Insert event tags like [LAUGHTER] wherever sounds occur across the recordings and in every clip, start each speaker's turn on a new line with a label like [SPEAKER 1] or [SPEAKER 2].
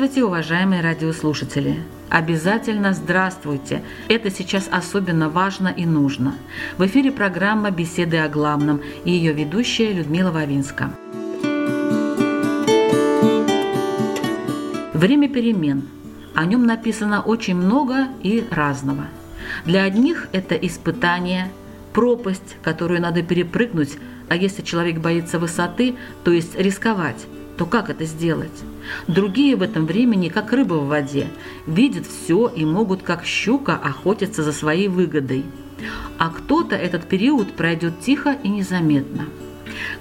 [SPEAKER 1] Здравствуйте, уважаемые радиослушатели! Обязательно здравствуйте! Это сейчас особенно важно и нужно. В эфире программа «Беседы о главном» и ее ведущая Людмила Вавинска. Время перемен. О нем написано очень много и разного. Для одних это испытание, пропасть, которую надо перепрыгнуть, а если человек боится высоты, то есть рисковать – то как это сделать? Другие в этом времени, как рыба в воде, видят все и могут, как щука, охотиться за своей выгодой. А кто-то этот период пройдет тихо и незаметно.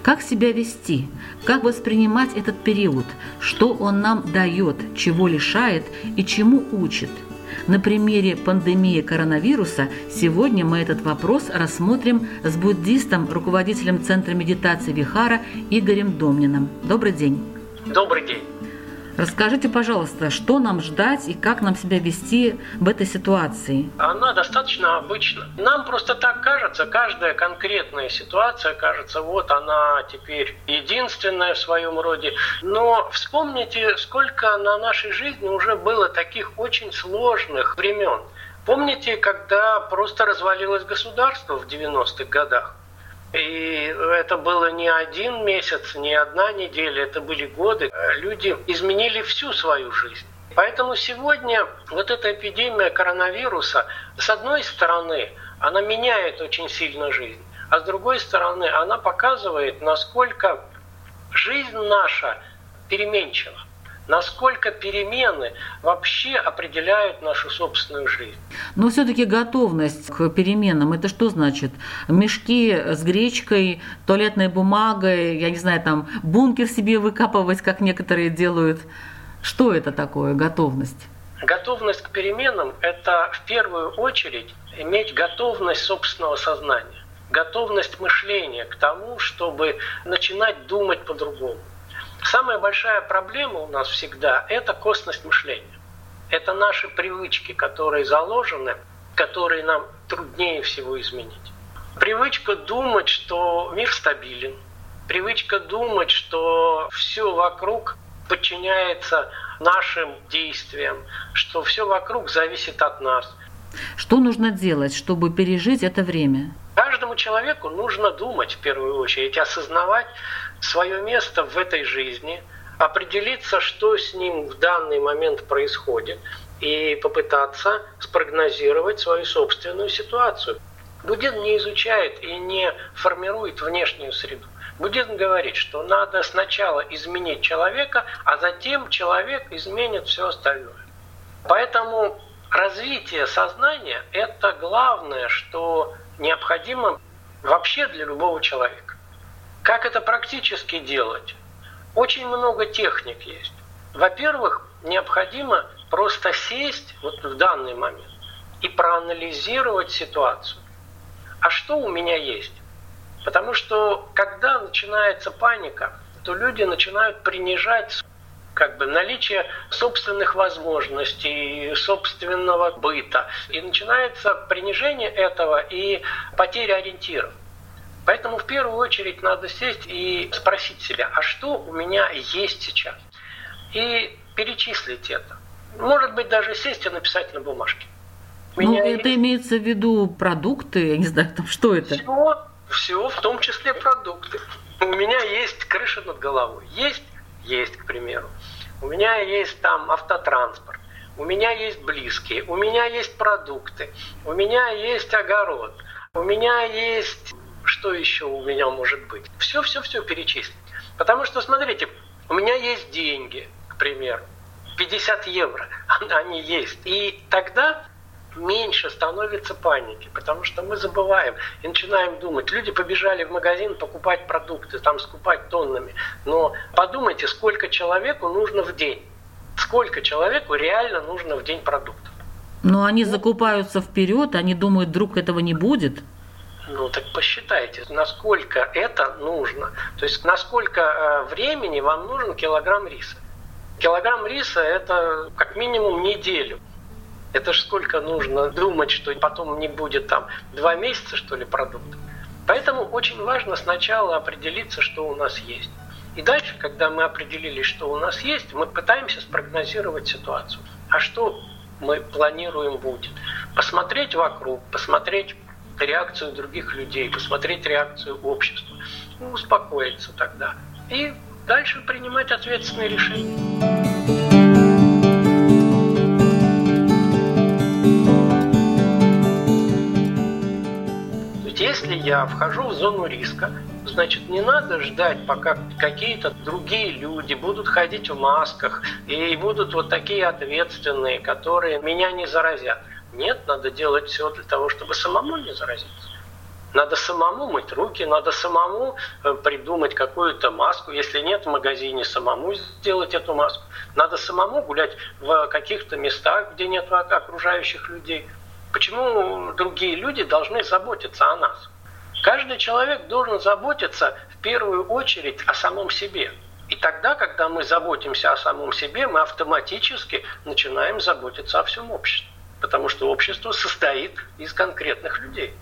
[SPEAKER 1] Как себя вести? Как воспринимать этот период? Что он нам дает, чего лишает и чему учит – на примере пандемии коронавируса сегодня мы этот вопрос рассмотрим с буддистом, руководителем Центра медитации Вихара Игорем Домниным. Добрый день.
[SPEAKER 2] Добрый день.
[SPEAKER 1] Расскажите, пожалуйста, что нам ждать и как нам себя вести в этой ситуации?
[SPEAKER 2] Она достаточно обычна. Нам просто так кажется, каждая конкретная ситуация кажется, вот она теперь единственная в своем роде. Но вспомните, сколько на нашей жизни уже было таких очень сложных времен. Помните, когда просто развалилось государство в 90-х годах? И это было не один месяц, не одна неделя, это были годы. Люди изменили всю свою жизнь. Поэтому сегодня вот эта эпидемия коронавируса, с одной стороны, она меняет очень сильно жизнь, а с другой стороны, она показывает, насколько жизнь наша переменчива насколько перемены вообще определяют нашу собственную жизнь.
[SPEAKER 1] Но все-таки готовность к переменам, это что значит? Мешки с гречкой, туалетной бумагой, я не знаю, там бункер себе выкапывать, как некоторые делают. Что это такое, готовность?
[SPEAKER 2] Готовность к переменам – это в первую очередь иметь готовность собственного сознания, готовность мышления к тому, чтобы начинать думать по-другому. Самая большая проблема у нас всегда – это косность мышления. Это наши привычки, которые заложены, которые нам труднее всего изменить. Привычка думать, что мир стабилен. Привычка думать, что все вокруг подчиняется нашим действиям, что все вокруг зависит от нас.
[SPEAKER 1] Что нужно делать, чтобы пережить это время?
[SPEAKER 2] Каждому человеку нужно думать в первую очередь, осознавать, свое место в этой жизни, определиться, что с ним в данный момент происходит, и попытаться спрогнозировать свою собственную ситуацию. Буддизм не изучает и не формирует внешнюю среду. Буддизм говорит, что надо сначала изменить человека, а затем человек изменит все остальное. Поэтому развитие сознания – это главное, что необходимо вообще для любого человека. Как это практически делать? Очень много техник есть. Во-первых, необходимо просто сесть вот в данный момент и проанализировать ситуацию. А что у меня есть? Потому что когда начинается паника, то люди начинают принижать как бы наличие собственных возможностей, собственного быта. И начинается принижение этого и потеря ориентиров. Поэтому в первую очередь надо сесть и спросить себя, а что у меня есть сейчас? И перечислить это. Может быть, даже сесть и написать на бумажке.
[SPEAKER 1] Ну, это есть... имеется в виду продукты, я не знаю, там что это?
[SPEAKER 2] Все, все, в том числе продукты. У меня есть крыша над головой. Есть? Есть, к примеру. У меня есть там автотранспорт. У меня есть близкие. У меня есть продукты. У меня есть огород. У меня есть что еще у меня может быть? Все-все-все перечислить. Потому что, смотрите, у меня есть деньги, к примеру, 50 евро, [LAUGHS] они есть. И тогда меньше становится паники, потому что мы забываем и начинаем думать. Люди побежали в магазин покупать продукты, там скупать тоннами. Но подумайте, сколько человеку нужно в день. Сколько человеку реально нужно в день продуктов.
[SPEAKER 1] Но они закупаются вперед, они думают, вдруг этого не будет.
[SPEAKER 2] Ну так посчитайте, насколько это нужно. То есть насколько э, времени вам нужен килограмм риса. Килограмм риса это как минимум неделю. Это ж сколько нужно думать, что потом не будет там два месяца, что ли, продуктов. Поэтому очень важно сначала определиться, что у нас есть. И дальше, когда мы определились, что у нас есть, мы пытаемся спрогнозировать ситуацию. А что мы планируем будет? Посмотреть вокруг, посмотреть реакцию других людей, посмотреть реакцию общества, ну, успокоиться тогда. И дальше принимать ответственные решения. если я вхожу в зону риска, значит, не надо ждать, пока какие-то другие люди будут ходить в масках и будут вот такие ответственные, которые меня не заразят. Нет, надо делать все для того, чтобы самому не заразиться. Надо самому мыть руки, надо самому э, придумать какую-то маску. Если нет в магазине, самому сделать эту маску. Надо самому гулять в каких-то местах, где нет окружающих людей. Почему другие люди должны заботиться о нас? Каждый человек должен заботиться в первую очередь о самом себе. И тогда, когда мы заботимся о самом себе, мы автоматически начинаем заботиться о всем обществе. Потому что общество состоит из конкретных людей.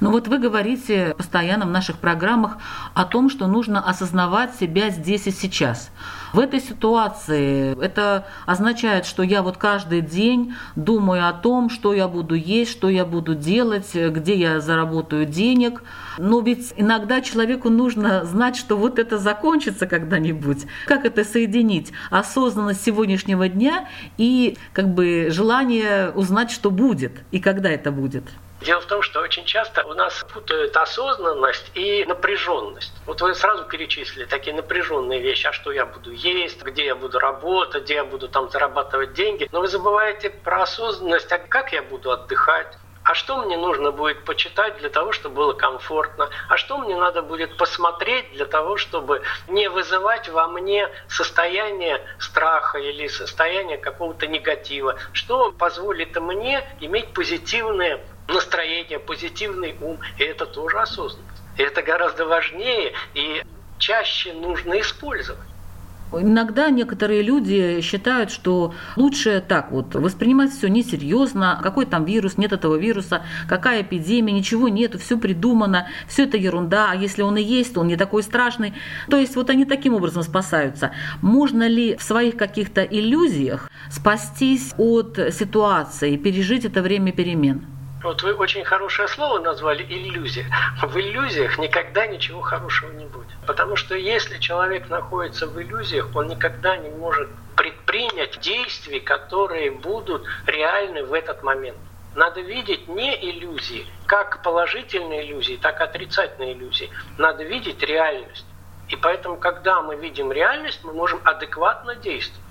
[SPEAKER 1] Ну вот вы говорите постоянно в наших программах о том, что нужно осознавать себя здесь и сейчас. В этой ситуации это означает, что я вот каждый день думаю о том, что я буду есть, что я буду делать, где я заработаю денег. Но ведь иногда человеку нужно знать, что вот это закончится когда-нибудь. Как это соединить? Осознанность сегодняшнего дня и как бы желание узнать, что будет и когда это будет.
[SPEAKER 2] Дело в том, что очень часто у нас путают осознанность и напряженность. Вот вы сразу перечислили такие напряженные вещи, а что я буду есть, где я буду работать, где я буду там зарабатывать деньги. Но вы забываете про осознанность, а как я буду отдыхать, а что мне нужно будет почитать для того, чтобы было комфортно? А что мне надо будет посмотреть для того, чтобы не вызывать во мне состояние страха или состояние какого-то негатива? Что позволит мне иметь позитивные настроение, позитивный ум, и это тоже осознанность. И это гораздо важнее и чаще нужно использовать.
[SPEAKER 1] Иногда некоторые люди считают, что лучше так вот воспринимать все несерьезно, какой там вирус, нет этого вируса, какая эпидемия, ничего нету, все придумано, все это ерунда, а если он и есть, то он не такой страшный. То есть вот они таким образом спасаются. Можно ли в своих каких-то иллюзиях спастись от ситуации, пережить это время перемен?
[SPEAKER 2] Вот вы очень хорошее слово назвали иллюзия. В иллюзиях никогда ничего хорошего не будет. Потому что если человек находится в иллюзиях, он никогда не может предпринять действий, которые будут реальны в этот момент. Надо видеть не иллюзии, как положительные иллюзии, так и отрицательные иллюзии. Надо видеть реальность. И поэтому, когда мы видим реальность, мы можем адекватно действовать.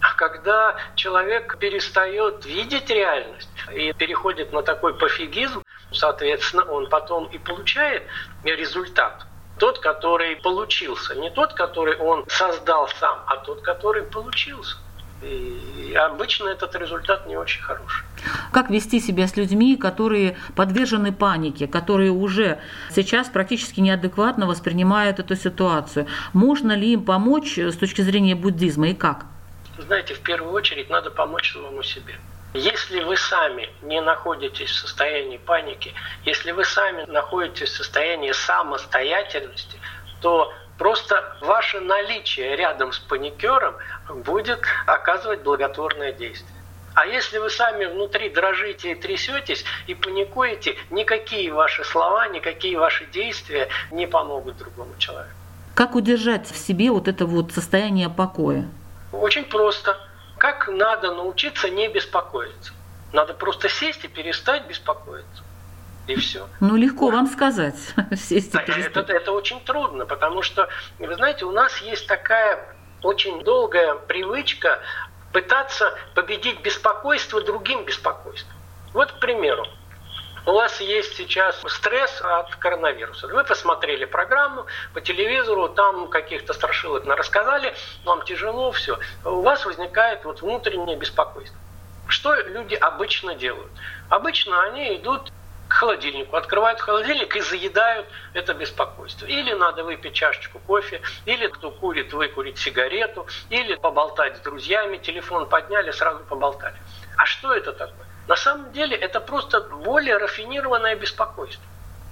[SPEAKER 2] А когда человек перестает видеть реальность и переходит на такой пофигизм, соответственно, он потом и получает результат. Тот, который получился. Не тот, который он создал сам, а тот, который получился. И обычно этот результат не очень хороший.
[SPEAKER 1] Как вести себя с людьми, которые подвержены панике, которые уже сейчас практически неадекватно воспринимают эту ситуацию? Можно ли им помочь с точки зрения буддизма и как?
[SPEAKER 2] Знаете, в первую очередь надо помочь самому себе. Если вы сами не находитесь в состоянии паники, если вы сами находитесь в состоянии самостоятельности, то просто ваше наличие рядом с паникером будет оказывать благотворное действие. А если вы сами внутри дрожите и трясетесь и паникуете, никакие ваши слова, никакие ваши действия не помогут другому человеку.
[SPEAKER 1] Как удержать в себе вот это вот состояние покоя?
[SPEAKER 2] Очень просто. Как надо научиться не беспокоиться? Надо просто сесть и перестать беспокоиться. И все.
[SPEAKER 1] Ну, легко вам сказать. [LAUGHS] Сесть и
[SPEAKER 2] перестать. Это, это очень трудно, потому что, вы знаете, у нас есть такая очень долгая привычка пытаться победить беспокойство другим беспокойством. Вот, к примеру, у вас есть сейчас стресс от коронавируса. Вы посмотрели программу по телевизору, там каких-то страшилок рассказали, вам тяжело, все. У вас возникает вот внутреннее беспокойство. Что люди обычно делают? Обычно они идут к холодильнику, открывают холодильник и заедают это беспокойство. Или надо выпить чашечку кофе, или кто курит, выкурить сигарету, или поболтать с друзьями, телефон подняли, сразу поболтали. А что это такое? На самом деле это просто более рафинированное беспокойство.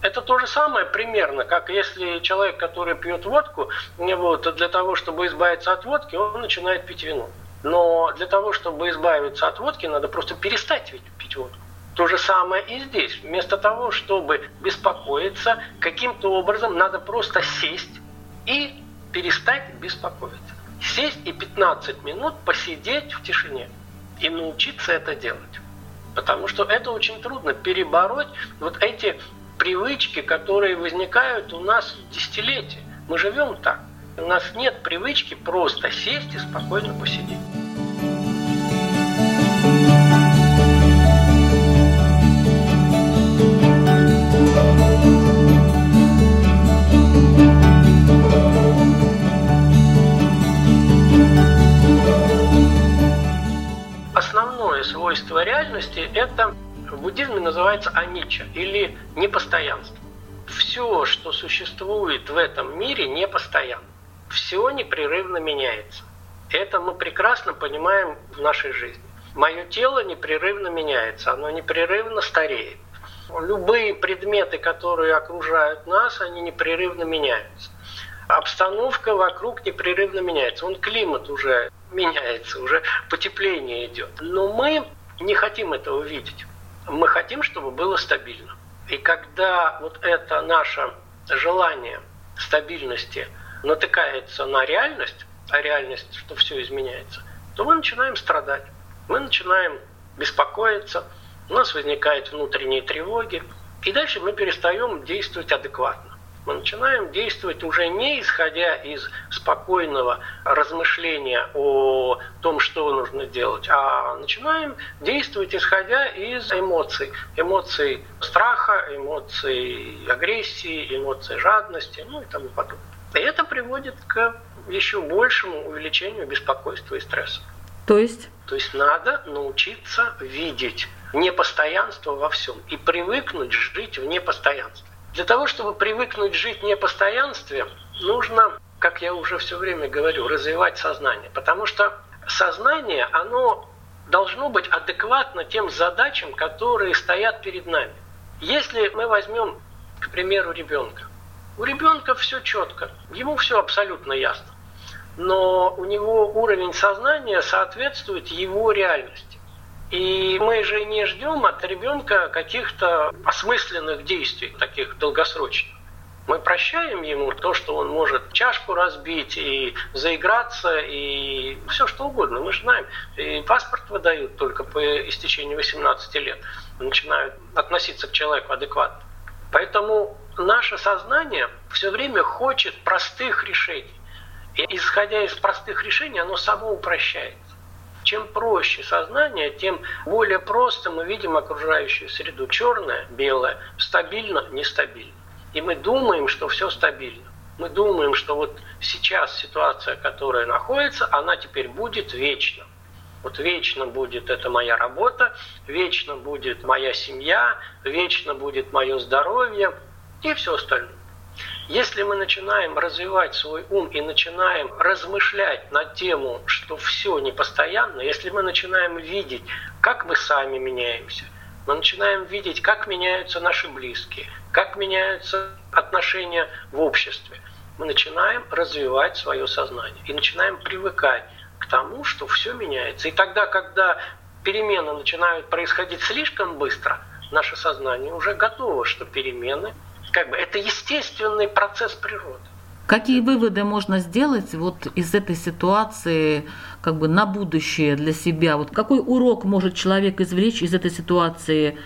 [SPEAKER 2] Это то же самое примерно, как если человек, который пьет водку, вот, для того, чтобы избавиться от водки, он начинает пить вино. Но для того, чтобы избавиться от водки, надо просто перестать пить водку. То же самое и здесь. Вместо того, чтобы беспокоиться, каким-то образом надо просто сесть и перестать беспокоиться. Сесть и 15 минут посидеть в тишине и научиться это делать. Потому что это очень трудно перебороть вот эти привычки, которые возникают у нас десятилетия. Мы живем так. У нас нет привычки просто сесть и спокойно посидеть. Реальности – это в буддизме называется анича или непостоянство. Все, что существует в этом мире, непостоянно. Все непрерывно меняется. Это мы прекрасно понимаем в нашей жизни. Мое тело непрерывно меняется, оно непрерывно стареет. Любые предметы, которые окружают нас, они непрерывно меняются. Обстановка вокруг непрерывно меняется. Он климат уже меняется, уже потепление идет. Но мы не хотим этого видеть. Мы хотим, чтобы было стабильно. И когда вот это наше желание стабильности натыкается на реальность, а реальность, что все изменяется, то мы начинаем страдать. Мы начинаем беспокоиться, у нас возникают внутренние тревоги, и дальше мы перестаем действовать адекватно мы начинаем действовать уже не исходя из спокойного размышления о том, что нужно делать, а начинаем действовать исходя из эмоций. Эмоций страха, эмоций агрессии, эмоций жадности, ну и тому подобное. И это приводит к еще большему увеличению беспокойства и стресса.
[SPEAKER 1] То есть?
[SPEAKER 2] То есть надо научиться видеть непостоянство во всем и привыкнуть жить в непостоянстве. Для того, чтобы привыкнуть жить в непостоянстве, нужно, как я уже все время говорю, развивать сознание. Потому что сознание, оно должно быть адекватно тем задачам, которые стоят перед нами. Если мы возьмем, к примеру, ребенка, у ребенка все четко, ему все абсолютно ясно. Но у него уровень сознания соответствует его реальности. И мы же не ждем от ребенка каких-то осмысленных действий, таких долгосрочных. Мы прощаем ему то, что он может чашку разбить и заиграться, и все что угодно. Мы же знаем, и паспорт выдают только по истечении 18 лет. Начинают относиться к человеку адекватно. Поэтому наше сознание все время хочет простых решений. И исходя из простых решений, оно само упрощается. Чем проще сознание, тем более просто мы видим окружающую среду. Черное, белое, стабильно, нестабильно. И мы думаем, что все стабильно. Мы думаем, что вот сейчас ситуация, которая находится, она теперь будет вечно. Вот вечно будет это моя работа, вечно будет моя семья, вечно будет мое здоровье и все остальное. Если мы начинаем развивать свой ум и начинаем размышлять на тему, что все непостоянно, если мы начинаем видеть, как мы сами меняемся, мы начинаем видеть, как меняются наши близкие, как меняются отношения в обществе, мы начинаем развивать свое сознание и начинаем привыкать к тому, что все меняется. И тогда, когда перемены начинают происходить слишком быстро, наше сознание уже готово, что перемены как бы это естественный процесс природы.
[SPEAKER 1] Какие выводы можно сделать вот из этой ситуации как бы на будущее для себя? Вот какой урок может человек извлечь из этой ситуации,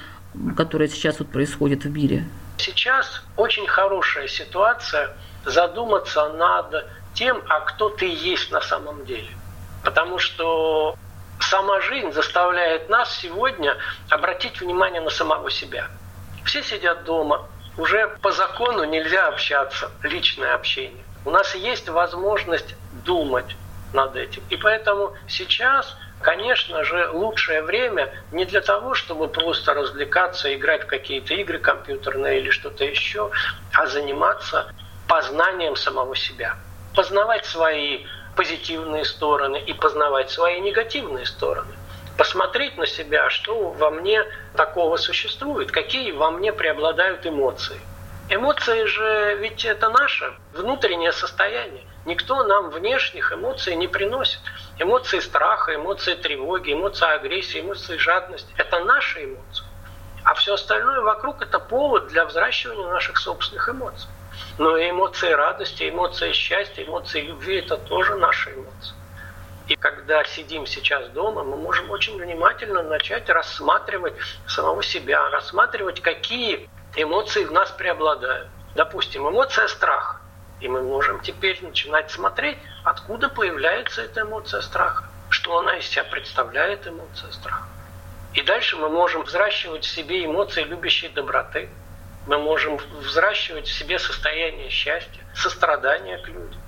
[SPEAKER 1] которая сейчас вот происходит в мире?
[SPEAKER 2] Сейчас очень хорошая ситуация задуматься над тем, а кто ты есть на самом деле. Потому что Сама жизнь заставляет нас сегодня обратить внимание на самого себя. Все сидят дома, уже по закону нельзя общаться, личное общение. У нас есть возможность думать над этим. И поэтому сейчас, конечно же, лучшее время не для того, чтобы просто развлекаться, играть в какие-то игры компьютерные или что-то еще, а заниматься познанием самого себя. Познавать свои позитивные стороны и познавать свои негативные стороны. Посмотреть на себя, что во мне такого существует, какие во мне преобладают эмоции. Эмоции же ведь это наше внутреннее состояние. Никто нам внешних эмоций не приносит. Эмоции страха, эмоции тревоги, эмоции агрессии, эмоции жадности – это наши эмоции. А все остальное вокруг – это повод для взращивания наших собственных эмоций. Но и эмоции радости, эмоции счастья, эмоции любви – это тоже наши эмоции. И когда сидим сейчас дома, мы можем очень внимательно начать рассматривать самого себя, рассматривать, какие эмоции в нас преобладают. Допустим, эмоция страха. И мы можем теперь начинать смотреть, откуда появляется эта эмоция страха, что она из себя представляет, эмоция страха. И дальше мы можем взращивать в себе эмоции любящей доброты. Мы можем взращивать в себе состояние счастья, сострадания к людям.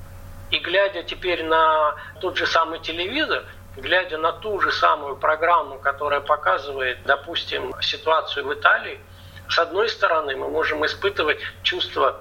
[SPEAKER 2] И глядя теперь на тот же самый телевизор, глядя на ту же самую программу, которая показывает, допустим, ситуацию в Италии, с одной стороны, мы можем испытывать чувство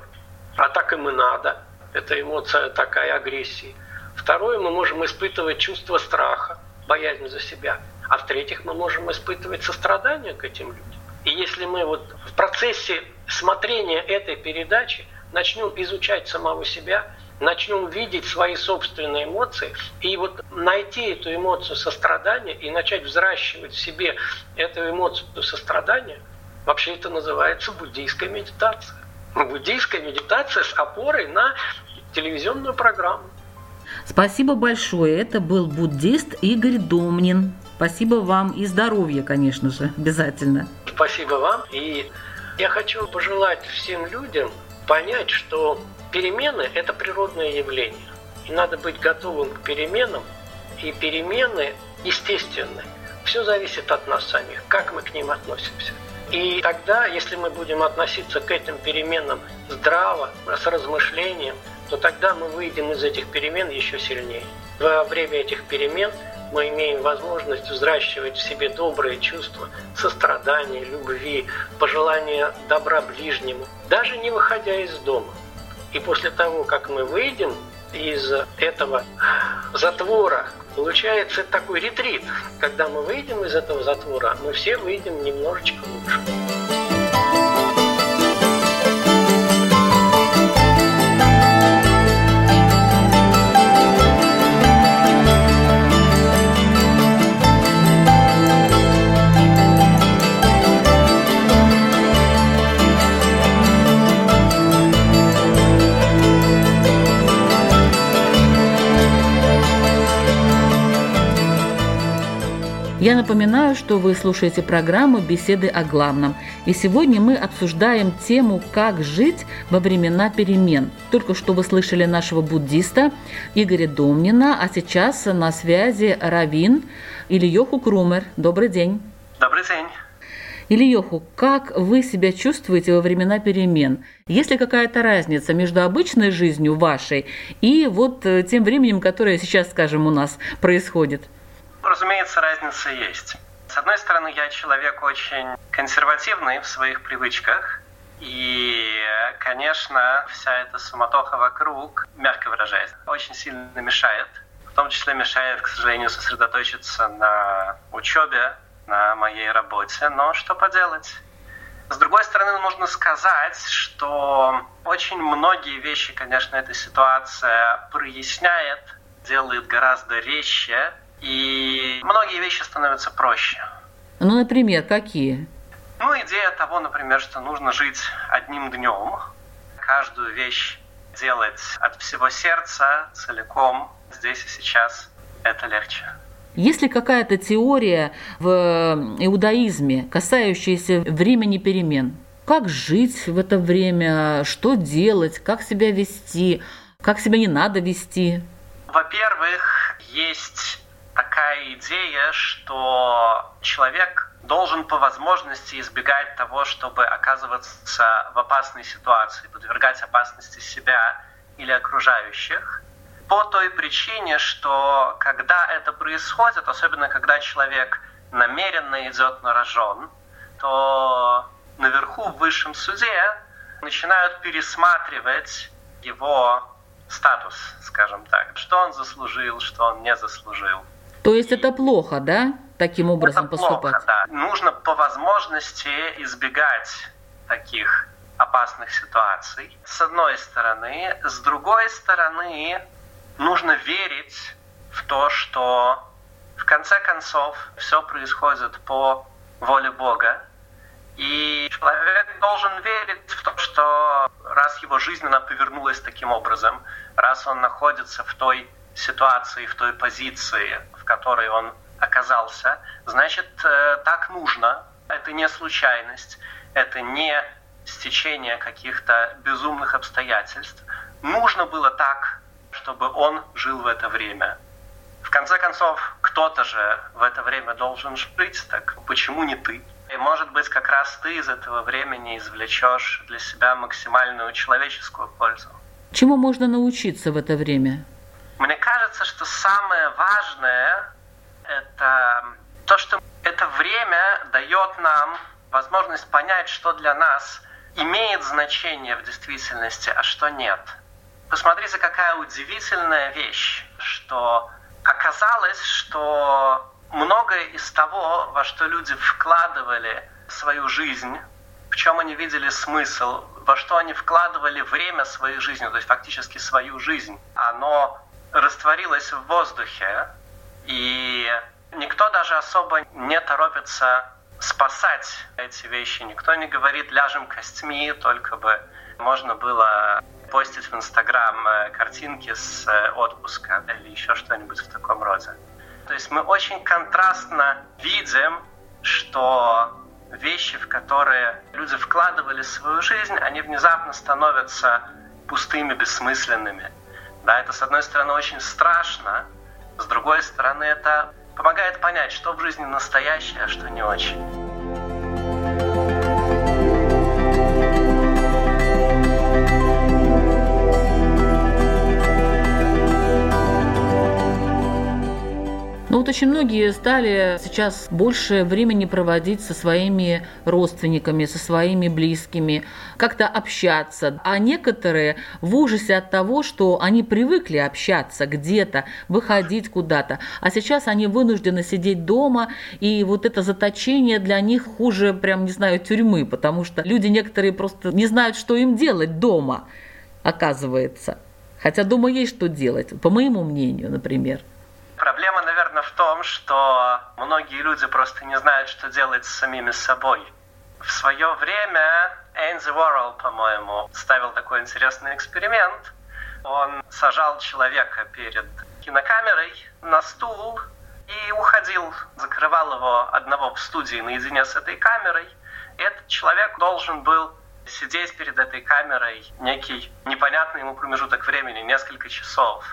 [SPEAKER 2] «а так им и надо», это эмоция такая агрессии. Второе, мы можем испытывать чувство страха, боязнь за себя. А в-третьих, мы можем испытывать сострадание к этим людям. И если мы вот в процессе смотрения этой передачи начнем изучать самого себя, начнем видеть свои собственные эмоции и вот найти эту эмоцию сострадания и начать взращивать в себе эту эмоцию сострадания, вообще это называется буддийская медитация. Буддийская медитация с опорой на телевизионную программу.
[SPEAKER 1] Спасибо большое. Это был буддист Игорь Домнин. Спасибо вам и здоровья, конечно же, обязательно.
[SPEAKER 2] Спасибо вам. И я хочу пожелать всем людям понять, что перемены – это природное явление. И надо быть готовым к переменам. И перемены естественны. Все зависит от нас самих, как мы к ним относимся. И тогда, если мы будем относиться к этим переменам здраво, с размышлением, то тогда мы выйдем из этих перемен еще сильнее. Во время этих перемен мы имеем возможность взращивать в себе добрые чувства, сострадания, любви, пожелания добра ближнему, даже не выходя из дома. И после того, как мы выйдем из этого затвора, получается такой ретрит. Когда мы выйдем из этого затвора, мы все выйдем немножечко лучше.
[SPEAKER 1] Я напоминаю, что вы слушаете программу «Беседы о главном». И сегодня мы обсуждаем тему «Как жить во времена перемен». Только что вы слышали нашего буддиста Игоря Домнина, а сейчас на связи Равин Ильёху Крумер. Добрый день.
[SPEAKER 3] Добрый день.
[SPEAKER 1] Ильёху, как вы себя чувствуете во времена перемен? Есть ли какая-то разница между обычной жизнью вашей и вот э, тем временем, которое сейчас, скажем, у нас происходит?
[SPEAKER 3] Разумеется, разница есть. С одной стороны, я человек очень консервативный в своих привычках, и, конечно, вся эта суматоха вокруг, мягко выражаясь, очень сильно мешает. В том числе мешает, к сожалению, сосредоточиться на учебе, на моей работе. Но что поделать? С другой стороны, нужно сказать, что очень многие вещи, конечно, эта ситуация проясняет, делает гораздо резче, и многие вещи становятся проще.
[SPEAKER 1] Ну, например, какие?
[SPEAKER 3] Ну, идея того, например, что нужно жить одним днем, каждую вещь делать от всего сердца, целиком, здесь и сейчас, это легче.
[SPEAKER 1] Есть ли какая-то теория в иудаизме, касающаяся времени перемен? Как жить в это время, что делать, как себя вести, как себя не надо вести?
[SPEAKER 3] Во-первых, есть такая идея, что человек должен по возможности избегать того, чтобы оказываться в опасной ситуации, подвергать опасности себя или окружающих. По той причине, что когда это происходит, особенно когда человек намеренно идет на рожон, то наверху в высшем суде начинают пересматривать его статус, скажем так. Что он заслужил, что он не заслужил.
[SPEAKER 1] То есть это плохо, да? Таким образом
[SPEAKER 3] это
[SPEAKER 1] поступать?
[SPEAKER 3] Плохо, да. Нужно по возможности избегать таких опасных ситуаций, с одной стороны. С другой стороны, нужно верить в то, что в конце концов все происходит по воле Бога. И человек должен верить в то, что раз его жизнь она повернулась таким образом, раз он находится в той ситуации, в той позиции, в которой он оказался, значит, э, так нужно. Это не случайность, это не стечение каких-то безумных обстоятельств. Нужно было так, чтобы он жил в это время. В конце концов, кто-то же в это время должен жить, так почему не ты? И, может быть, как раз ты из этого времени извлечешь для себя максимальную человеческую пользу.
[SPEAKER 1] Чему можно научиться в это время?
[SPEAKER 3] Мне кажется, что самое важное – это то, что это время дает нам возможность понять, что для нас имеет значение в действительности, а что нет. Посмотрите, какая удивительная вещь, что оказалось, что многое из того, во что люди вкладывали свою жизнь, в чем они видели смысл, во что они вкладывали время своей жизни, то есть фактически свою жизнь, оно растворилось в воздухе, и никто даже особо не торопится спасать эти вещи. Никто не говорит «ляжем костьми», только бы можно было постить в Инстаграм э, картинки с э, отпуска или еще что-нибудь в таком роде. То есть мы очень контрастно видим, что вещи, в которые люди вкладывали свою жизнь, они внезапно становятся пустыми, бессмысленными. Да, это, с одной стороны, очень страшно, с другой стороны, это помогает понять, что в жизни настоящее, а что не очень.
[SPEAKER 1] Вот очень многие стали сейчас больше времени проводить со своими родственниками, со своими близкими, как-то общаться. А некоторые в ужасе от того, что они привыкли общаться где-то, выходить куда-то. А сейчас они вынуждены сидеть дома, и вот это заточение для них хуже, прям, не знаю, тюрьмы, потому что люди некоторые просто не знают, что им делать дома, оказывается. Хотя дома есть что делать, по моему мнению, например.
[SPEAKER 3] Том, что многие люди просто не знают, что делать с самими собой. В свое время Энди Уоррелл, по-моему, ставил такой интересный эксперимент. Он сажал человека перед кинокамерой на стул и уходил, закрывал его одного в студии наедине с этой камерой. И этот человек должен был сидеть перед этой камерой некий непонятный ему промежуток времени, несколько часов.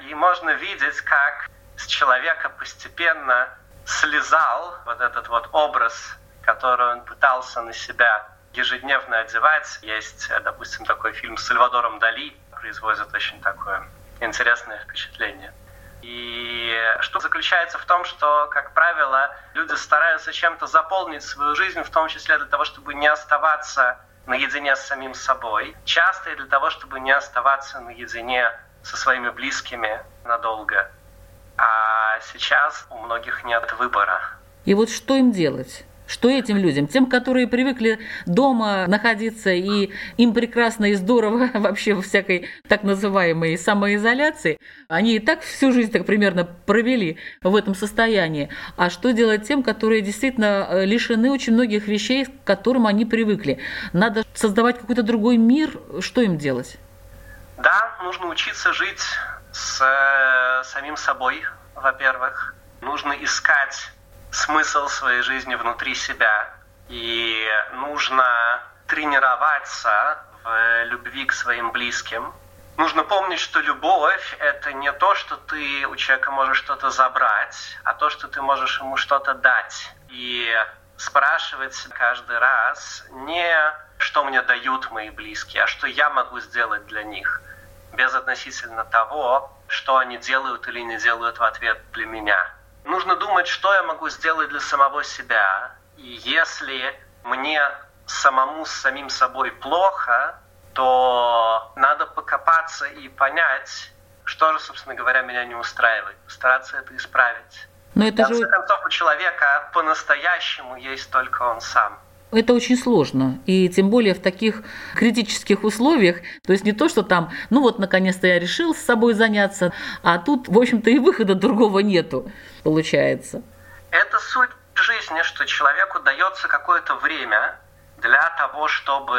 [SPEAKER 3] И можно видеть, как с человека постепенно слезал вот этот вот образ, который он пытался на себя ежедневно одевать. Есть, допустим, такой фильм с Сальвадором Дали, производит очень такое интересное впечатление. И что заключается в том, что, как правило, люди стараются чем-то заполнить свою жизнь, в том числе для того, чтобы не оставаться наедине с самим собой, часто и для того, чтобы не оставаться наедине со своими близкими надолго. А сейчас у многих нет выбора.
[SPEAKER 1] И вот что им делать? Что этим людям? Тем, которые привыкли дома находиться, и им прекрасно и здорово [LAUGHS] вообще во всякой так называемой самоизоляции, они и так всю жизнь так примерно провели в этом состоянии. А что делать тем, которые действительно э, лишены очень многих вещей, к которым они привыкли? Надо создавать какой-то другой мир. Что им делать?
[SPEAKER 3] Да, нужно учиться жить с э, самим собой, во-первых. Нужно искать смысл своей жизни внутри себя. И нужно тренироваться в любви к своим близким. Нужно помнить, что любовь – это не то, что ты у человека можешь что-то забрать, а то, что ты можешь ему что-то дать. И спрашивать каждый раз не что мне дают мои близкие, а что я могу сделать для них, без относительно того, что они делают или не делают в ответ для меня. Нужно думать, что я могу сделать для самого себя. И если мне самому с самим собой плохо, то надо покопаться и понять, что же, собственно говоря, меня не устраивает, стараться это исправить. Но это в конце же... концов, у человека по-настоящему есть только он сам.
[SPEAKER 1] Это очень сложно, и тем более в таких критических условиях. То есть не то, что там, ну вот, наконец-то я решил с собой заняться, а тут, в общем-то, и выхода другого нету, получается.
[SPEAKER 3] Это суть жизни, что человеку дается какое-то время для того, чтобы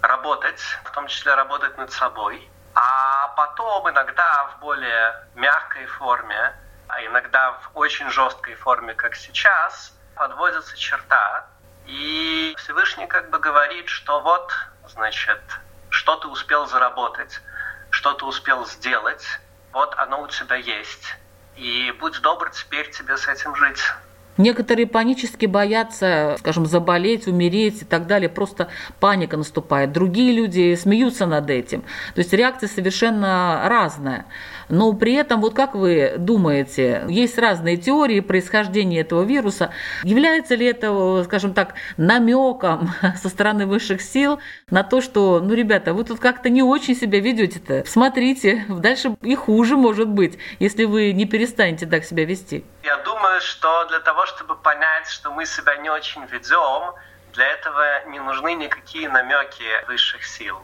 [SPEAKER 3] работать, в том числе работать над собой, а потом иногда в более мягкой форме, а иногда в очень жесткой форме, как сейчас, подводится черта, и Всевышний как бы говорит, что вот, значит, что ты успел заработать, что ты успел сделать, вот оно у тебя есть. И будь добр теперь тебе с этим жить.
[SPEAKER 1] Некоторые панически боятся, скажем, заболеть, умереть и так далее. Просто паника наступает. Другие люди смеются над этим. То есть реакция совершенно разная. Но при этом, вот как вы думаете, есть разные теории происхождения этого вируса. Является ли это, скажем так, намеком [LAUGHS] со стороны высших сил на то, что, ну, ребята, вы тут как-то не очень себя ведете-то. Смотрите, [LAUGHS] дальше и хуже может быть, если вы не перестанете так себя вести.
[SPEAKER 3] Я думаю, что для того, чтобы понять, что мы себя не очень ведем, для этого не нужны никакие намеки высших сил.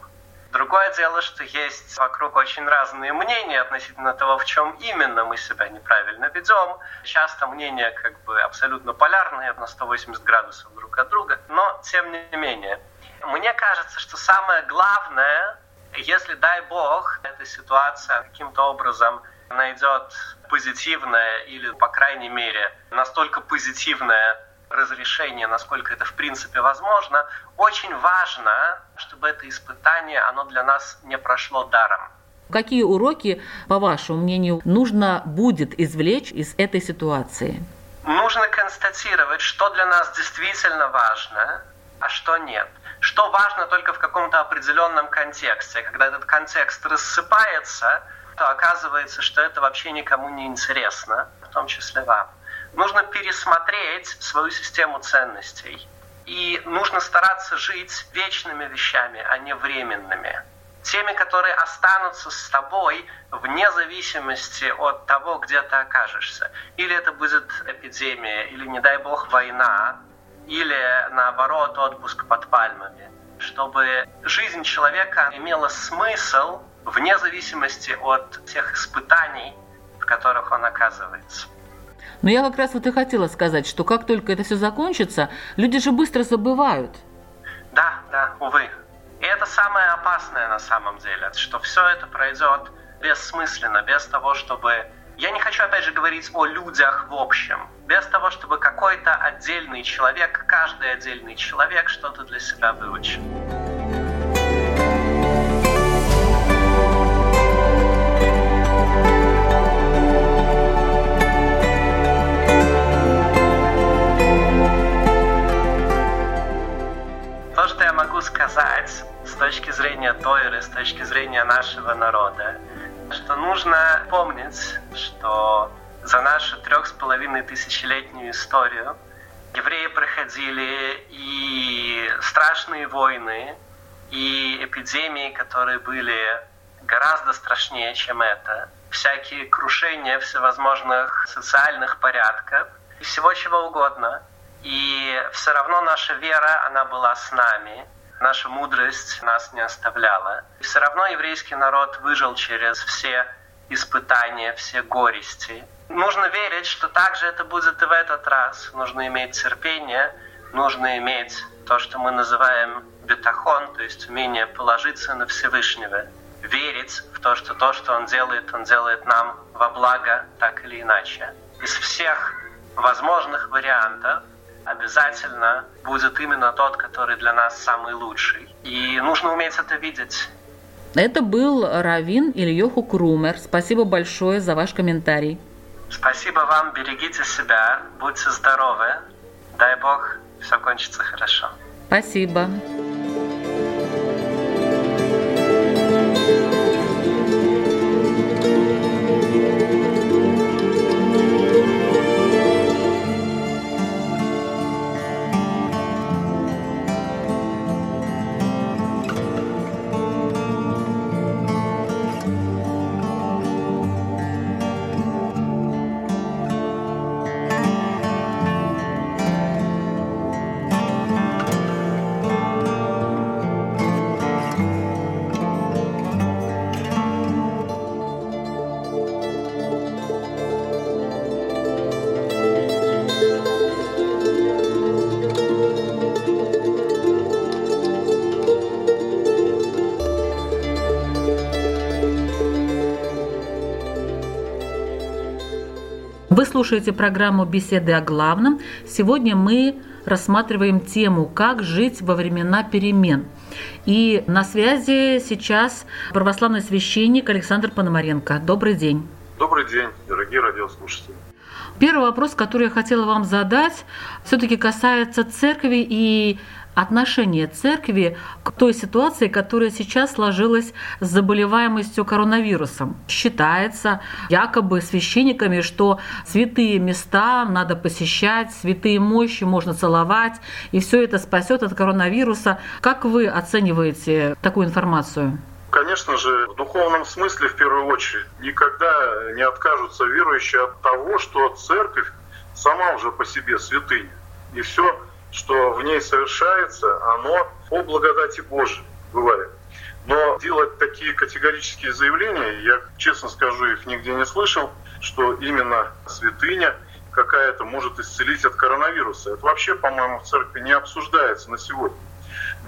[SPEAKER 3] Другое дело, что есть вокруг очень разные мнения относительно того, в чем именно мы себя неправильно ведем. Часто мнения как бы абсолютно полярные, на 180 градусов друг от друга. Но, тем не менее, мне кажется, что самое главное, если, дай бог, эта ситуация каким-то образом найдет позитивное или, по крайней мере, настолько позитивное разрешение, насколько это в принципе возможно, очень важно, чтобы это испытание, оно для нас не прошло даром.
[SPEAKER 1] Какие уроки, по вашему мнению, нужно будет извлечь из этой ситуации?
[SPEAKER 3] Нужно констатировать, что для нас действительно важно, а что нет. Что важно только в каком-то определенном контексте. Когда этот контекст рассыпается, то оказывается, что это вообще никому не интересно, в том числе вам. Нужно пересмотреть свою систему ценностей. И нужно стараться жить вечными вещами, а не временными. Теми, которые останутся с тобой вне зависимости от того, где ты окажешься. Или это будет эпидемия, или, не дай бог, война, или, наоборот, отпуск под пальмами. Чтобы жизнь человека имела смысл вне зависимости от тех испытаний, в которых он оказывается.
[SPEAKER 1] Но я как раз вот и хотела сказать, что как только это все закончится, люди же быстро забывают.
[SPEAKER 3] Да, да, увы. И это самое опасное на самом деле, что все это пройдет бессмысленно, без того, чтобы... Я не хочу, опять же, говорить о людях в общем. Без того, чтобы какой-то отдельный человек, каждый отдельный человек что-то для себя выучил. Сказать с точки зрения Тойры, с точки зрения нашего народа, что нужно помнить, что за нашу трех с половиной тысячелетнюю историю евреи проходили и страшные войны, и эпидемии, которые были гораздо страшнее, чем это, всякие крушения всевозможных социальных порядков и всего чего угодно. И все равно наша вера, она была с нами наша мудрость нас не оставляла. И все равно еврейский народ выжил через все испытания, все горести. Нужно верить, что также это будет и в этот раз. Нужно иметь терпение, нужно иметь то, что мы называем бетахон, то есть умение положиться на Всевышнего, верить в то, что то, что Он делает, Он делает нам во благо, так или иначе. Из всех возможных вариантов обязательно будет именно тот, который для нас самый лучший. И нужно уметь это видеть.
[SPEAKER 1] Это был Равин Ильёху Крумер. Спасибо большое за ваш комментарий.
[SPEAKER 3] Спасибо вам, берегите себя, будьте здоровы. Дай Бог, все кончится хорошо.
[SPEAKER 1] Спасибо. Слушаете программу «Беседы о главном». Сегодня мы рассматриваем тему «Как жить во времена перемен». И на связи сейчас православный священник Александр Пономаренко. Добрый день.
[SPEAKER 4] Добрый день, дорогие радиослушатели.
[SPEAKER 1] Первый вопрос, который я хотела вам задать, все-таки касается церкви и отношение церкви к той ситуации, которая сейчас сложилась с заболеваемостью коронавирусом. Считается якобы священниками, что святые места надо посещать, святые мощи можно целовать, и все это спасет от коронавируса. Как вы оцениваете такую информацию?
[SPEAKER 4] Конечно же, в духовном смысле, в первую очередь, никогда не откажутся верующие от того, что церковь сама уже по себе святыня. И все что в ней совершается, оно по благодати Божией бывает. Но делать такие категорические заявления, я честно скажу, их нигде не слышал, что именно святыня какая-то может исцелить от коронавируса. Это вообще, по-моему, в церкви не обсуждается на сегодня.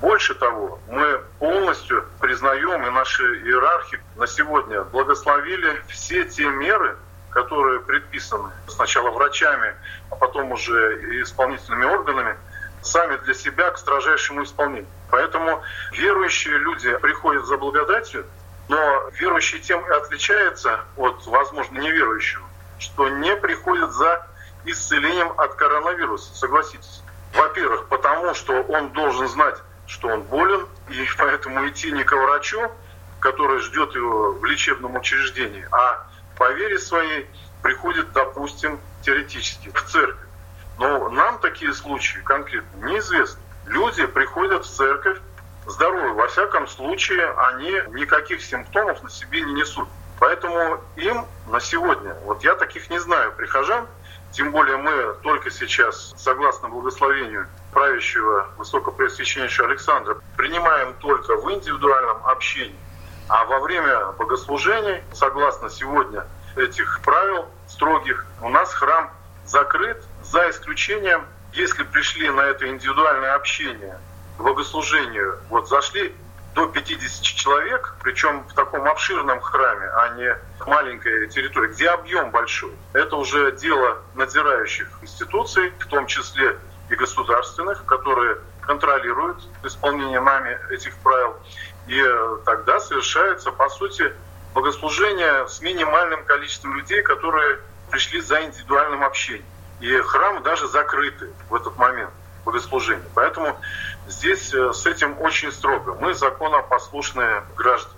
[SPEAKER 4] Больше того, мы полностью признаем, и наши иерархи на сегодня благословили все те меры, которые предписаны сначала врачами, а потом уже исполнительными органами сами для себя к строжайшему исполнению. Поэтому верующие люди приходят за благодатью, но верующий тем и отличается от, возможно, неверующего, что не приходит за исцелением от коронавируса, согласитесь. Во-первых, потому что он должен знать, что он болен, и [LAUGHS] поэтому идти не к врачу, который ждет его в лечебном учреждении, а по вере своей приходит, допустим, теоретически в церковь. Но нам такие случаи конкретно неизвестны. Люди приходят в церковь здоровы. Во всяком случае, они никаких симптомов на себе не несут. Поэтому им на сегодня, вот я таких не знаю прихожан, тем более мы только сейчас, согласно благословению правящего высокопреосвященнейшего Александра, принимаем только в индивидуальном общении. А во время богослужений, согласно сегодня этих правил строгих, у нас храм закрыт за исключением, если пришли на это индивидуальное общение, богослужению, вот зашли до 50 человек, причем в таком обширном храме, а не маленькой территории, где объем большой. Это уже дело надзирающих институций, в том числе и государственных, которые контролируют исполнение нами этих правил. И тогда совершается, по сути, богослужение с минимальным количеством людей, которые пришли за индивидуальным общением. И храмы даже закрыты в этот момент богослужения. Поэтому здесь э, с этим очень строго. Мы законопослушные граждане.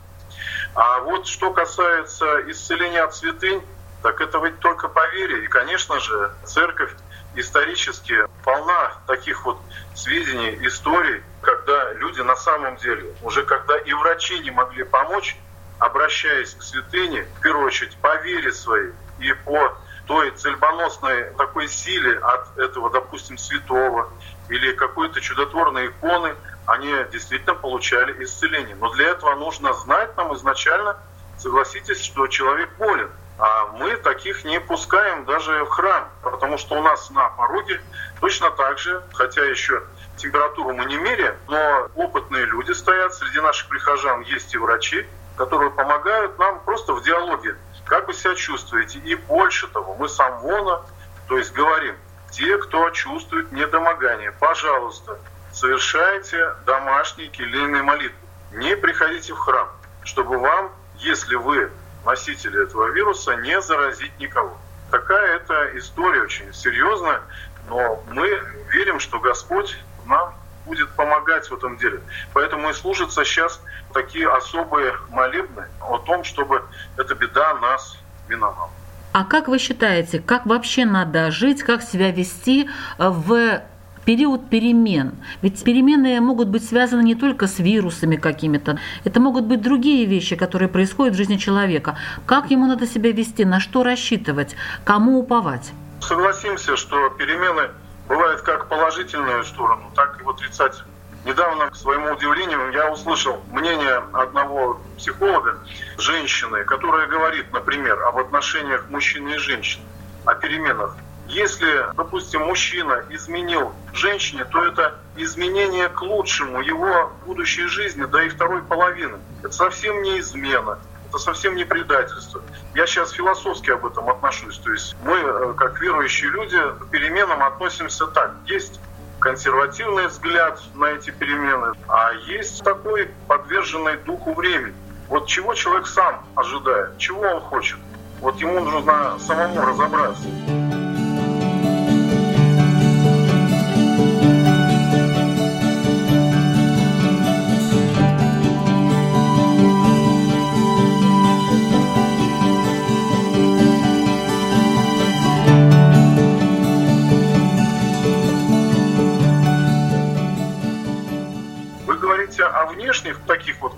[SPEAKER 4] А вот что касается исцеления от святынь, так это ведь только по вере. И, конечно же, церковь исторически полна таких вот сведений, историй, когда люди на самом деле, уже когда и врачи не могли помочь, обращаясь к святыне, в первую очередь по вере своей и по той цельбоносной такой силе от этого, допустим, святого или какой-то чудотворной иконы, они действительно получали исцеление. Но для этого нужно знать нам изначально, согласитесь, что человек болен. А мы таких не пускаем даже в храм, потому что у нас на пороге точно так же, хотя еще температуру мы не меряем, но опытные люди стоят, среди наших прихожан есть и врачи, которые помогают нам просто в диалоге как вы себя чувствуете? И больше того, мы с Амвона, то есть говорим, те, кто чувствует недомогание, пожалуйста, совершайте домашние келейные молитвы. Не приходите в храм. чтобы вам, если вы носители этого вируса, не заразить никого. Такая это история очень серьезная, но мы верим, что Господь нам будет помогать в этом деле. Поэтому и служатся сейчас такие особые молебны о том, чтобы эта беда нас миновала.
[SPEAKER 1] А как вы считаете, как вообще надо жить, как себя вести в период перемен. Ведь перемены могут быть связаны не только с вирусами какими-то, это могут быть другие вещи, которые происходят в жизни человека. Как ему надо себя вести, на что рассчитывать, кому уповать?
[SPEAKER 4] Согласимся, что перемены бывают как положительную сторону, так и в отрицательную. Недавно, к своему удивлению, я услышал мнение одного психолога, женщины, которая говорит, например, об отношениях мужчины и женщины, о переменах если, допустим, мужчина изменил женщине, то это изменение к лучшему его будущей жизни, да и второй половины. Это совсем не измена, это совсем не предательство. Я сейчас философски об этом отношусь. То есть мы, э, как верующие люди, к переменам относимся так. Есть консервативный взгляд на эти перемены, а есть такой подверженный духу времени. Вот чего человек сам ожидает, чего он хочет. Вот ему нужно самому разобраться.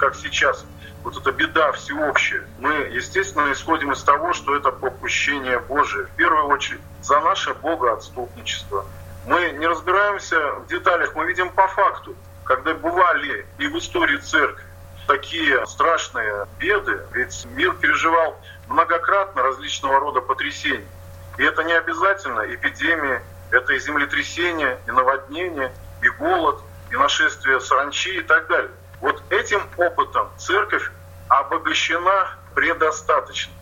[SPEAKER 4] Как сейчас, вот эта беда всеобщая, мы, естественно, исходим из того, что это попущение Божие. В первую очередь, за наше богоотступничество. Мы не разбираемся в деталях, мы видим по факту, когда бывали и в истории церкви такие страшные беды, ведь мир переживал многократно различного рода потрясения. И это не обязательно эпидемии, это и землетрясения, и наводнения, и голод, и нашествие саранчи и так далее. Вот этим опытом церковь обогащена предостаточно.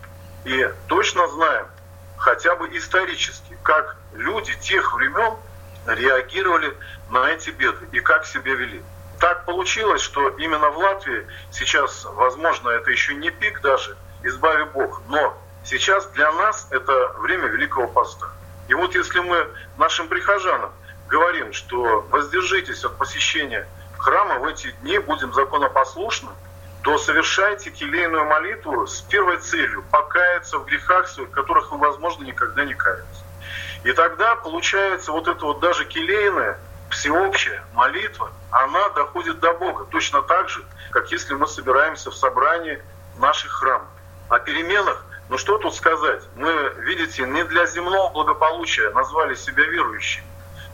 [SPEAKER 4] И точно знаем, хотя бы исторически, как люди тех времен реагировали на эти беды и как себя вели. Так получилось, что именно в Латвии сейчас, возможно, это еще не пик даже, избави Бог, но сейчас для нас это время Великого Поста. И вот если мы нашим прихожанам говорим, что воздержитесь от посещения храма в эти дни будем законопослушны, то совершайте келейную молитву с первой целью – покаяться в грехах своих, которых вы, возможно, никогда не каетесь. И тогда получается вот эта вот даже келейная, всеобщая молитва, она доходит до Бога. Точно так же, как если мы собираемся в собрании наших храмах. О переменах, ну что тут сказать? Мы, видите, не для земного благополучия назвали себя верующими.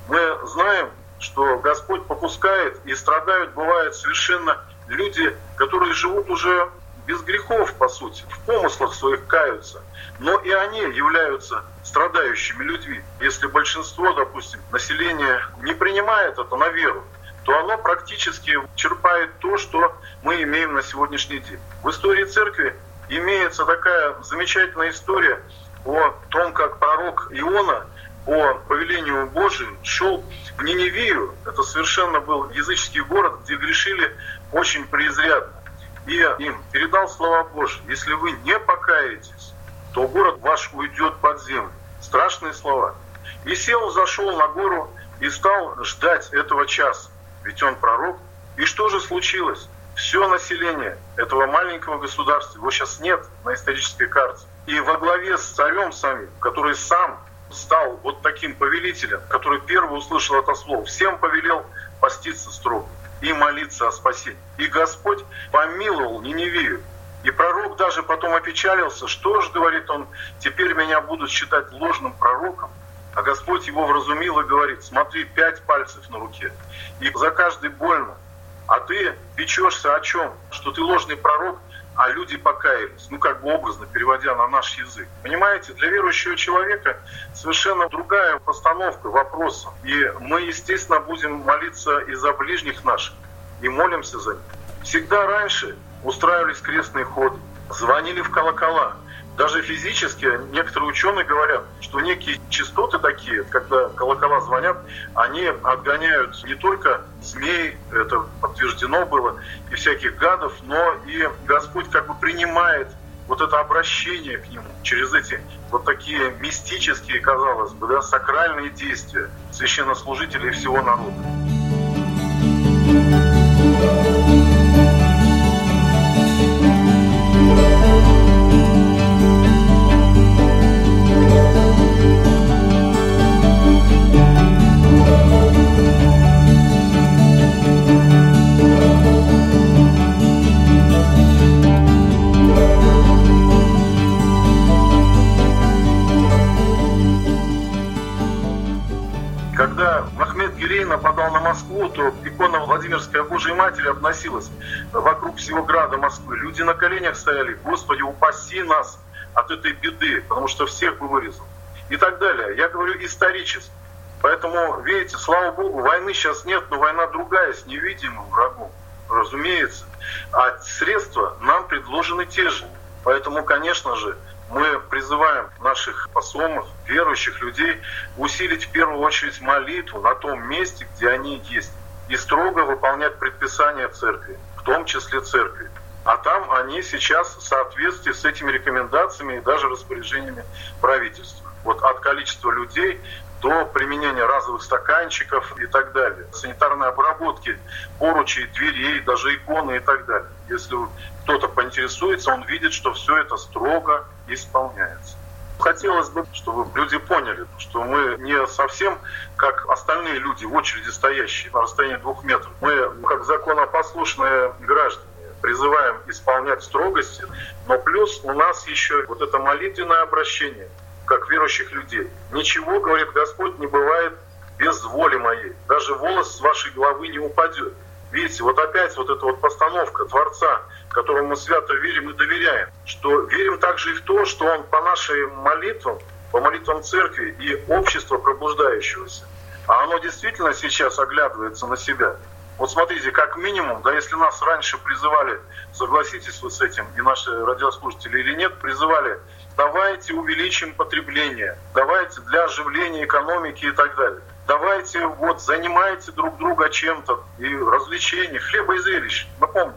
[SPEAKER 4] Мы знаем, что Господь попускает и страдают, бывают совершенно люди, которые живут уже без грехов, по сути, в помыслах своих каются. Но и они являются страдающими людьми. Если большинство, допустим, населения не принимает это на веру, то оно практически черпает то, что мы имеем на сегодняшний день. В истории церкви имеется такая замечательная история о том, как пророк Иона по повелению Божию шел в Ниневию. Это совершенно был языческий город, где грешили очень преизрядно. И им передал слова Божьи. Если вы не покаетесь, то город ваш уйдет под землю. Страшные слова. И сел, зашел на гору и стал ждать этого часа. Ведь он пророк. И что же случилось? Все население этого маленького государства, его сейчас нет на исторической карте. И во главе с царем самим, который сам стал вот таким повелителем, который первый услышал это слово, всем повелел поститься строго и молиться о спасении. И Господь помиловал Ниневию. И пророк даже потом опечалился, что ж, говорит он, теперь меня будут считать ложным пророком. А Господь его вразумил и говорит, смотри, пять пальцев на руке, и за каждый больно. А ты печешься о чем? Что ты ложный пророк, а люди покаялись, ну как бы образно переводя на наш язык. Понимаете, для верующего человека совершенно другая постановка вопроса. И мы, естественно, будем молиться и за ближних наших, и молимся за них. Всегда раньше устраивались крестные ходы, звонили в колокола, Даже физически некоторые ученые говорят, что некие частоты такие, когда колокола звонят, они отгоняют не только змей, это подтверждено было, и всяких гадов, но и Господь как бы принимает вот это обращение к нему через эти вот такие мистические, казалось бы, да, сакральные действия священнослужителей всего народа. Нападал на Москву, то икона Владимирская Божьей Матери обносилась вокруг всего града Москвы. Люди на коленях стояли, Господи, упаси нас от этой беды, потому что всех бы вырезал. И так далее. Я говорю исторически. Поэтому, видите, слава Богу, войны сейчас нет, но война другая, с невидимым врагом, разумеется. А средства нам предложены те же. Поэтому, конечно же, мы призываем наших посомов, верующих людей усилить в первую очередь молитву на том месте, где они есть, и строго выполнять предписания церкви, в том числе церкви. А там они сейчас в соответствии с этими рекомендациями и даже распоряжениями правительства. Вот от количества людей до применения разовых стаканчиков и так далее, санитарной обработки поручей, дверей, даже иконы и так далее. Если кто-то поинтересуется, он видит, что все это строго исполняется. Хотелось бы, чтобы люди поняли, что мы не совсем как остальные люди в очереди стоящие на расстоянии двух метров. Мы, как законопослушные граждане, призываем исполнять строгости, но плюс у нас еще вот это молитвенное обращение, как верующих людей. Ничего, говорит Господь, не бывает без воли моей. Даже волос с вашей головы не упадет. Видите, вот опять вот эта вот постановка Творца, которому мы свято верим и доверяем, что верим также и в то, что Он по нашим молитвам, по молитвам церкви и общества пробуждающегося, а оно действительно сейчас оглядывается на себя. Вот смотрите, как минимум, да, если нас раньше призывали, согласитесь вы с этим, и наши радиослушатели или нет, призывали, давайте увеличим потребление, давайте для оживления экономики и так далее давайте вот занимайте друг друга чем-то, и развлечения, хлеба и зрелищ, напомню.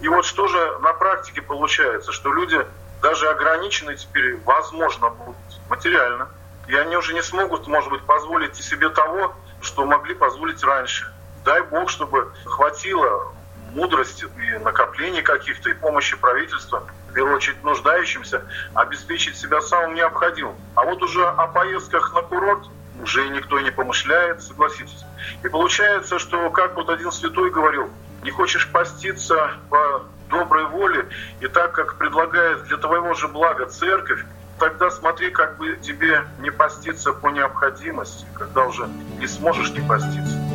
[SPEAKER 4] И вот что же на практике получается, что люди даже ограничены теперь, возможно, будут материально, и они уже не смогут, может быть, позволить себе того, что могли позволить раньше. Дай Бог, чтобы хватило мудрости и накоплений каких-то, и помощи правительства, в первую очередь нуждающимся, обеспечить себя самым необходимым. А вот уже о поездках на курорт уже никто не помышляет, согласитесь. И получается, что, как вот один святой говорил, не хочешь поститься по доброй воле, и так как предлагает для твоего же блага церковь, тогда смотри, как бы тебе не поститься по необходимости, когда уже не сможешь не поститься.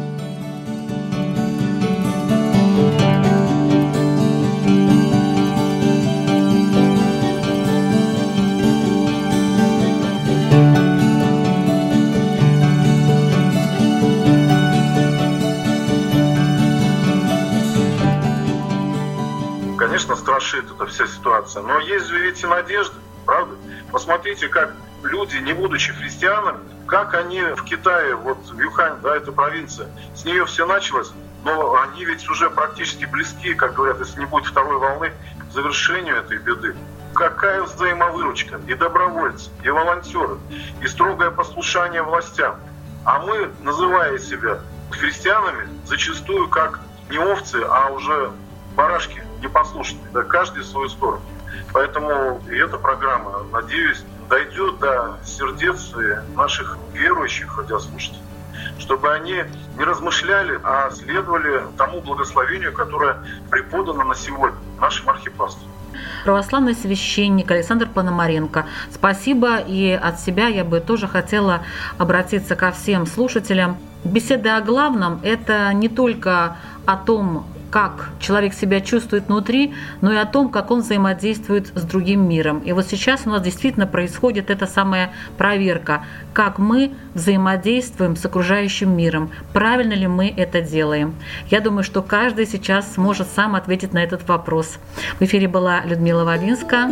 [SPEAKER 4] Страшит эта вся ситуация. Но есть ведь и надежда, правда? Посмотрите, как люди, не будучи христианами, как они в Китае, вот Юхань, да, это провинция, с нее все началось, но они ведь уже практически близки, как говорят, если не будет второй волны, к завершению этой беды. Какая взаимовыручка и добровольцы, и волонтеры, и строгое послушание властям. А мы, называя себя христианами, зачастую как не овцы, а уже барашки непослушные, да, каждый в свою сторону. Поэтому и эта программа, надеюсь, дойдет до сердец наших верующих радиослушателей, чтобы они не размышляли, а следовали тому благословению, которое преподано на сегодня нашим архипастырям
[SPEAKER 1] православный священник Александр Пономаренко. Спасибо, и от себя я бы тоже хотела обратиться ко всем слушателям. Беседа о главном – это не только о том, как человек себя чувствует внутри, но и о том, как он взаимодействует с другим миром. И вот сейчас у нас действительно происходит эта самая проверка, как мы взаимодействуем с окружающим миром, правильно ли мы это делаем. Я думаю, что каждый сейчас сможет сам ответить на этот вопрос. В эфире была Людмила Вавинска,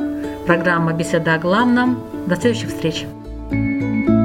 [SPEAKER 1] программа «Беседа о главном». До следующих встреч. thank you